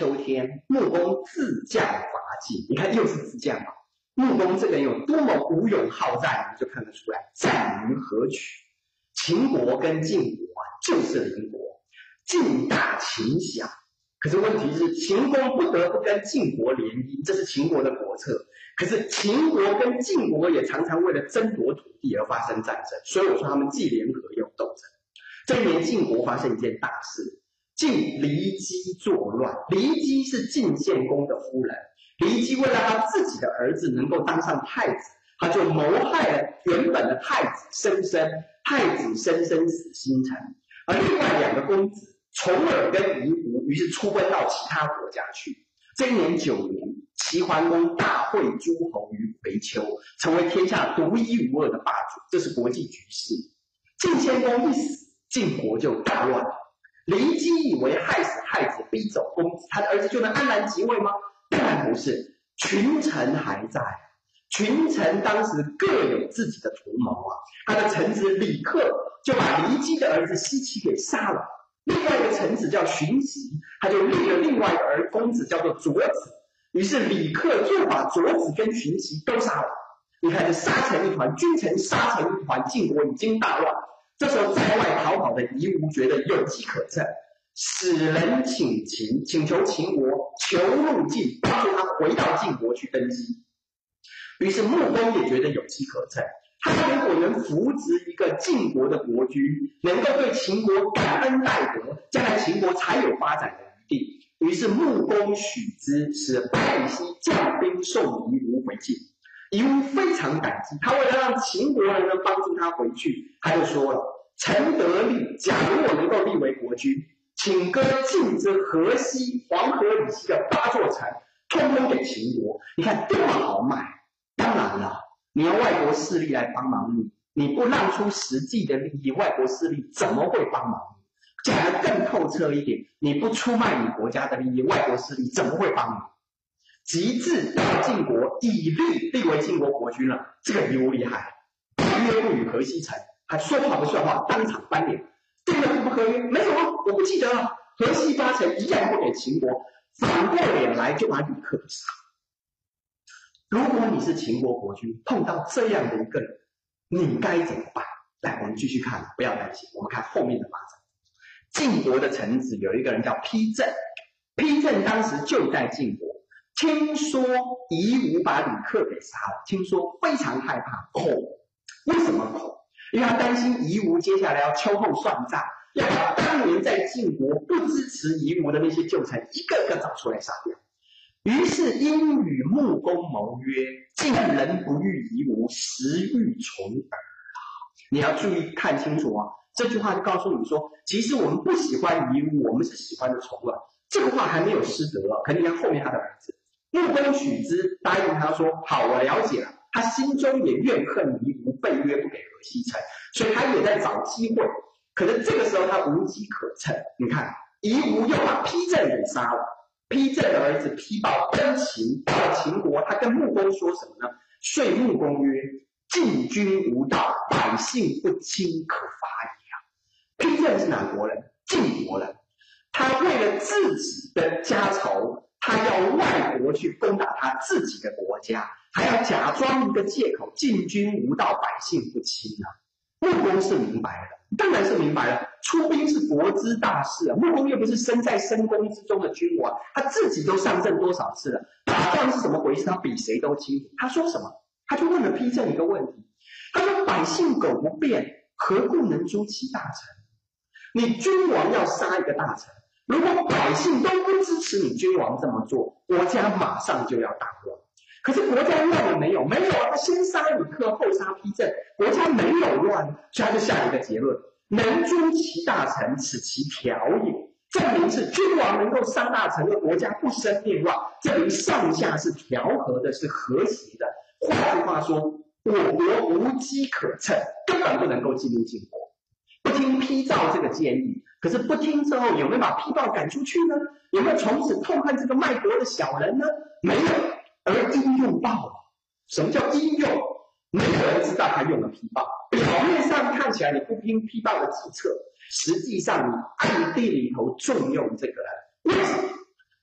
秋天，穆公自将伐晋。你看，又是自将嘛。穆公这个人有多么武勇好战，你就看得出来。战于何取？秦国跟晋国啊，就是邻国，晋大秦小。可是问题是，秦公不得不跟晋国联姻，这是秦国的国策。可是秦国跟晋国也常常为了争夺土地而发生战争，所以我说他们既联合又斗争。这一年晋国发生一件大事，晋骊姬作乱。骊姬是晋献公的夫人，骊姬为了他自己的儿子能够当上太子，他就谋害了原本的太子申生，太子申生死心沉，而另外两个公子重耳跟夷吾，于是出奔到其他国家去。这一年九年，齐桓公大会诸侯于葵丘，成为天下独一无二的霸主。这是国际局势。晋献公一死。晋国就大乱了。骊姬以为害死太子，逼走公子，他的儿子就能安然即位吗？当然不是。群臣还在，群臣当时各有自己的图谋啊。他的臣子李克就把骊姬的儿子奚齐给杀了。另外一个臣子叫荀息，他就立了另外一个儿公子叫做卓子。于是李克就把卓子跟荀息都杀了。你看，这杀成一团，君臣杀成一团，晋国已经大乱。这时候，在外逃跑的夷吾觉得有机可乘，使人请秦，请求秦国求入晋，帮助他回到晋国去登基。于是穆公也觉得有机可乘，他如果能扶植一个晋国的国君，能够对秦国感恩戴德，将来秦国才有发展的余地。于是穆公许之，使百里奚将兵送夷吾回晋。夷吾非常感激，他为了让秦国人能帮助他回去，他就说了：“臣得立，假如我能够立为国君，请割晋之河西、黄河以西的八座城，通通给秦国。你看多么豪迈！当然了，你要外国势力来帮忙你，你不让出实际的利益，外国势力怎么会帮忙你？讲得更透彻一点，你不出卖你国家的利益，外国势力怎么会帮你？”及至大晋国，以立立为晋国国君了。这个尤厉害，约不与河西城，还说话不算话，当场翻脸。定了不合约，没什么，我不记得了。河西八城一样不给秦国，反过脸来就把李克杀。如果你是秦国国君，碰到这样的一个人，你该怎么办？来，我们继续看，不要担心，我们看后面的发展。晋国的臣子有一个人叫丕正，丕正当时就在晋国。听说夷吾把李克给杀了，听说非常害怕，恐。为什么恐？因为他担心夷吾接下来要秋后算账，要把当年在晋国不支持夷吾的那些旧臣一个个找出来杀掉。于是因与穆公谋曰：“晋人不欲夷吾，实欲重耳。”你要注意看清楚啊！这句话就告诉你说，其实我们不喜欢夷吾，我们是喜欢的重耳。这个话还没有失德，可你看后面他的儿子。穆公许之，答应他说：“好，我了解了。”他心中也怨恨夷吾背约不给河西城，所以他也在找机会。可是这个时候他无机可乘。你看，夷吾又把丕正给杀了。丕正的儿子丕豹奔秦，到秦国，他跟穆公说什么呢？遂穆公曰：“晋君无道，百姓不亲，可伐矣。”啊！丕正是哪国人？晋国人。他为了自己的家仇。他要外国去攻打他自己的国家，还要假装一个借口，进军无道，百姓不亲啊。穆公是明白了，当然是明白了，出兵是国之大事啊。穆公又不是身在深宫之中的君王，他自己都上阵多少次了，打仗是怎么回事，他比谁都清楚。他说什么？他就问了丕正一个问题，他说：“百姓苟不变，何故能诛其大臣？你君王要杀一个大臣。”如果百姓都不支持你君王这么做，国家马上就要大乱。可是国家乱了没有？没有啊！他先杀李克，后杀丕正，国家没有乱，所以他就下一个结论：能诛其大臣，此其条也。证明是君王能够杀大臣，而国家不生变乱，证明上下是调和的，是和谐的。换句话说，我国无机可乘，根本不能够进入晋国。听批造这个建议。可是不听之后，有没有把批报赶出去呢？有没有从此痛恨这个卖国的小人呢？没有，而应用到了。什么叫应用？没有人知道他用了批报。表面上看起来你不听批报的计策，实际上你暗地里头重用这个人。为什么？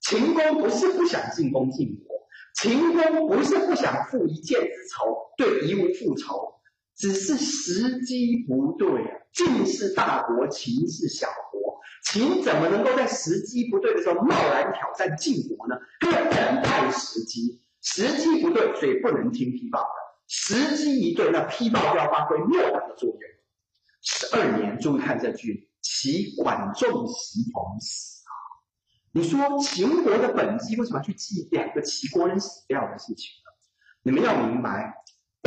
秦公不是不想进攻晋国，秦公不是不想复一箭之仇，对夷吾复仇，只是时机不对啊。晋是大国，秦是小国，秦怎么能够在时机不对的时候贸然挑战晋国呢？要等待时机，时机不对，所以不能听批报的。时机一对，那批报就要发挥莫大的作用。十二年，注意看这句：齐管仲袭同死啊。你说秦国的本纪为什么去记两个齐国人死掉的事情呢？你们要明白，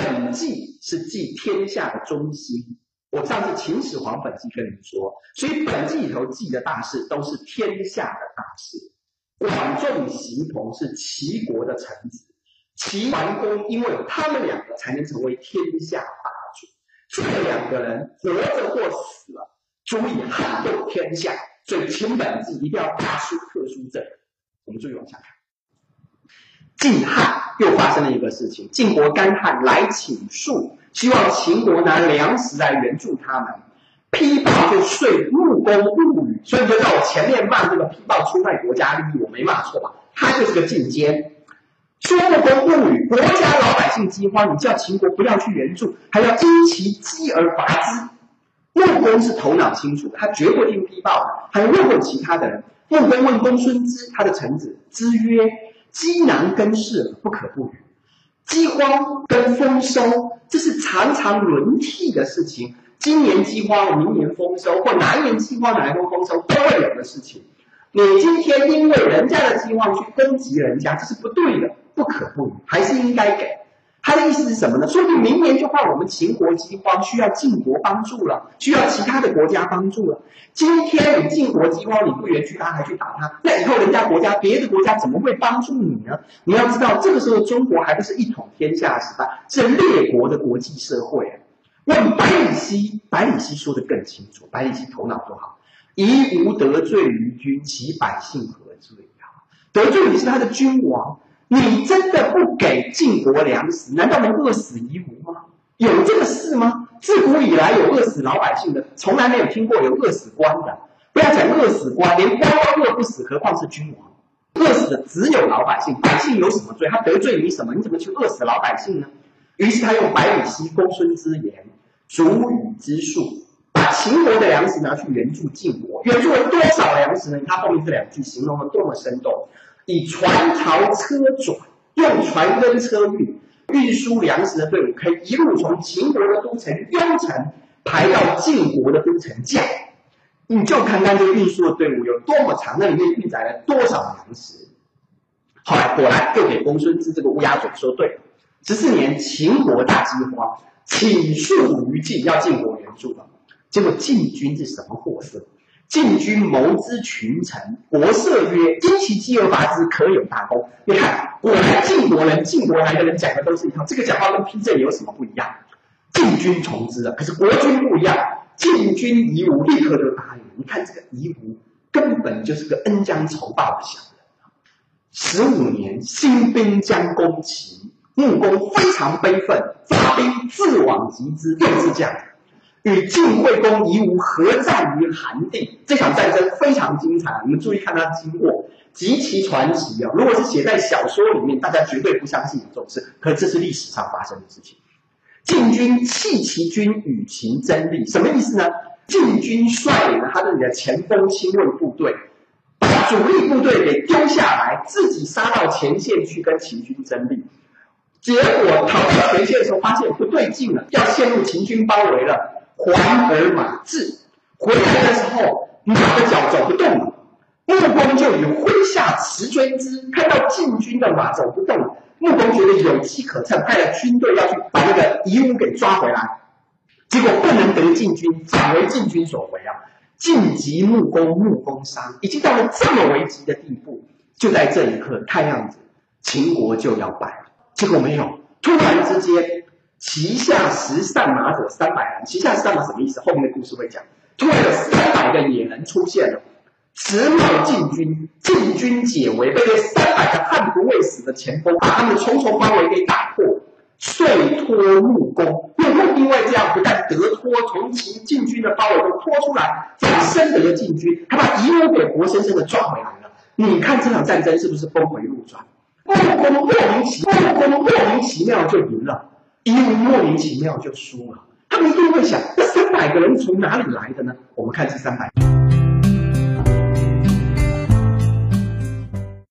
本纪是记天下的中心。我上次秦始皇本纪跟你们说，所以本纪里头记的大事都是天下的大事。管仲、袭同是齐国的臣子，齐桓公因为他们两个才能成为天下霸主。这两个人活着或死了，足以撼动天下。所以秦本纪一定要大书特书证。我们注意往下看。晋汉又发生了一个事情，晋国干旱来请恕，希望秦国拿粮食来援助他们。批报就说木工物语，所以就在我前面骂这个批报出卖国家利益，我没骂错吧？他就是个进奸。说木工物语，国家老百姓饥荒，你叫秦国不要去援助，还要因其饥而伐之。穆公是头脑清楚，他绝不听批报的。还问问其他的人。穆公问公孙支，他的臣子，支曰：“饥难跟事，不可不语。饥荒跟丰收，这是常常轮替的事情。今年饥荒，明年丰收，或哪一年饥荒，哪一年丰收，都会有的事情。你今天因为人家的饥荒去攻击人家，这是不对的，不可不语，还是应该给。”他的意思是什么呢？说不定明年就换我们秦国饥荒，需要晋国帮助了，需要其他的国家帮助了。今天你晋国饥荒，你不援助他，还去打他，那以后人家国家别的国家怎么会帮助你呢？你要知道，这个时候中国还不是一统天下时代，是列国的国际社会。问百里奚，百里奚说的更清楚。百里奚头脑多好，夷吾得罪于君，其百姓何罪呀？得罪你是他的君王。你真的不给晋国粮食，难道能饿死夷吾吗？有这个事吗？自古以来有饿死老百姓的，从来没有听过有饿死官的。不要讲饿死官，连官都饿不死，何况是君王？饿死的只有老百姓，百姓有什么罪？他得罪你什么？你怎么去饿死老百姓呢？于是他用百里奚、公孙之言、主语之术，把秦国的粮食拿去援助晋国，援助了多少粮食呢？他后面这两句形容的多么生动。以船槽车转，用船跟车运运输粮食的队伍，可以一路从秦国的都城雍城排到晋国的都城绛。你就看看这个运输的队伍有多么长，那里面运载了多少粮食。后来果然又给公孙支这个乌鸦嘴说对了。十四年秦国大饥荒，请诉于晋，要晋国援助了。结果晋军是什么货色？晋军谋之群臣，国色曰：“因其饥而伐之，可有大功。”你看，果然晋国人、晋国来的人讲的都是一套。这个讲话跟批证有什么不一样？晋军从之啊，可是国君不一样。晋军夷吾，立刻就答应。你看这个夷吾，根本就是个恩将仇报的小人。十五年，新兵将攻齐，穆公非常悲愤，发兵自往击之，又是这样。与晋惠公夷吾合战于韩地，这场战争非常精彩。你们注意看它的经过，极其传奇啊！如果是写在小说里面，大家绝对不相信有这种事。可这是历史上发生的事情。晋军弃其军与秦争利，什么意思呢？晋军率领了他的你的前锋亲卫部队，把主力部队给丢下来，自己杀到前线去跟秦军争利。结果逃到前线的时候，发现不对劲了，要陷入秦军包围了。还而马至，回来的时候，马的脚走不动了。穆公就以麾下驰追之，看到晋军的马走不动了，穆公觉得有机可乘，派了军队要去把那个夷吾给抓回来。结果不能得晋军，反为晋军所为啊！晋级穆公，穆公伤，已经到了这么危急的地步。就在这一刻，看样子秦国就要败了。结果没有，突然之间。旗下十善马者三百人，旗下十善马什么意思？后面的故事会讲。突然有三百个野人出现了，直冒晋军，晋军解围，被这三百个悍不畏死的前锋把他们重重包围给打破，遂脱木弓。木弓因为这样不但得脱，从秦晋军的包围中脱出来，反深得了晋军，他把夷吾给活生生的抓回来了。你看这场战争是不是峰回路转？木工莫名其木工莫名其妙就赢了，因为莫名其妙就输了。他们一定会想，这三百个人从哪里来的呢？我们看这三百。